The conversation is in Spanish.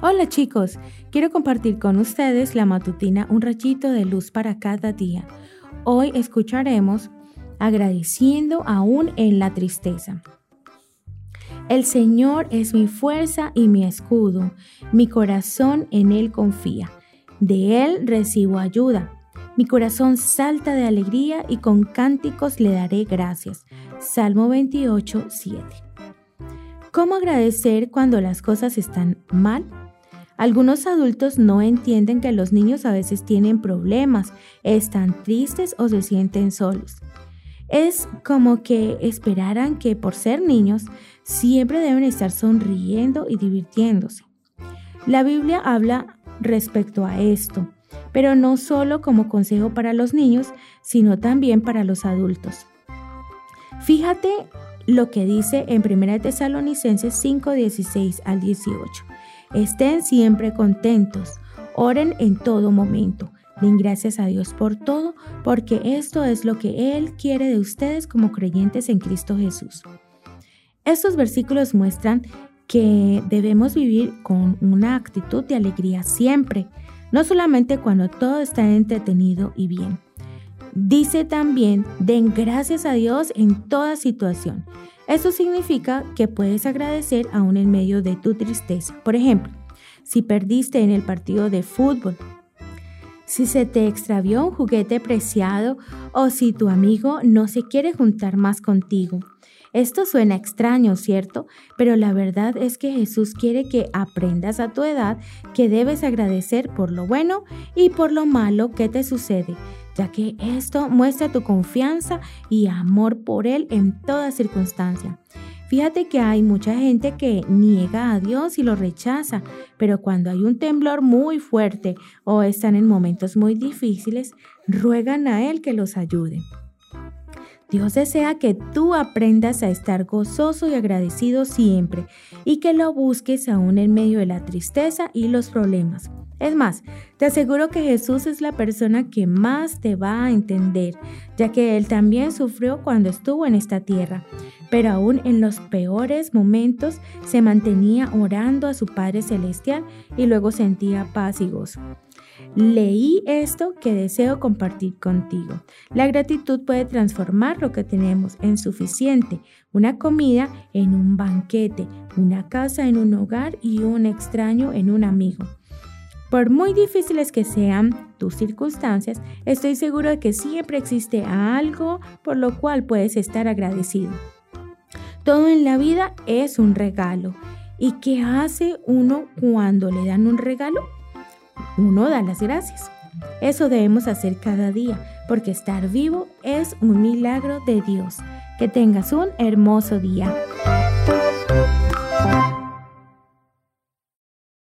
Hola chicos, quiero compartir con ustedes la matutina Un rachito de luz para cada día. Hoy escucharemos agradeciendo aún en la tristeza. El Señor es mi fuerza y mi escudo, mi corazón en Él confía, de Él recibo ayuda. Mi corazón salta de alegría y con cánticos le daré gracias. Salmo 28, 7. ¿Cómo agradecer cuando las cosas están mal? Algunos adultos no entienden que los niños a veces tienen problemas, están tristes o se sienten solos. Es como que esperaran que por ser niños siempre deben estar sonriendo y divirtiéndose. La Biblia habla respecto a esto, pero no solo como consejo para los niños, sino también para los adultos. Fíjate lo que dice en 1 Tesalonicenses 5, 16 al 18. Estén siempre contentos, oren en todo momento. Den gracias a Dios por todo, porque esto es lo que Él quiere de ustedes como creyentes en Cristo Jesús. Estos versículos muestran que debemos vivir con una actitud de alegría siempre, no solamente cuando todo está entretenido y bien. Dice también, den gracias a Dios en toda situación. Eso significa que puedes agradecer aún en medio de tu tristeza. Por ejemplo, si perdiste en el partido de fútbol, si se te extravió un juguete preciado o si tu amigo no se quiere juntar más contigo. Esto suena extraño, ¿cierto? Pero la verdad es que Jesús quiere que aprendas a tu edad que debes agradecer por lo bueno y por lo malo que te sucede, ya que esto muestra tu confianza y amor por Él en toda circunstancia. Fíjate que hay mucha gente que niega a Dios y lo rechaza, pero cuando hay un temblor muy fuerte o están en momentos muy difíciles, ruegan a Él que los ayude. Dios desea que tú aprendas a estar gozoso y agradecido siempre y que lo busques aún en medio de la tristeza y los problemas. Es más, te aseguro que Jesús es la persona que más te va a entender, ya que Él también sufrió cuando estuvo en esta tierra, pero aún en los peores momentos se mantenía orando a su Padre Celestial y luego sentía paz y gozo. Leí esto que deseo compartir contigo. La gratitud puede transformar lo que tenemos en suficiente, una comida en un banquete, una casa en un hogar y un extraño en un amigo. Por muy difíciles que sean tus circunstancias, estoy seguro de que siempre existe algo por lo cual puedes estar agradecido. Todo en la vida es un regalo. ¿Y qué hace uno cuando le dan un regalo? Uno da las gracias. Eso debemos hacer cada día, porque estar vivo es un milagro de Dios. Que tengas un hermoso día.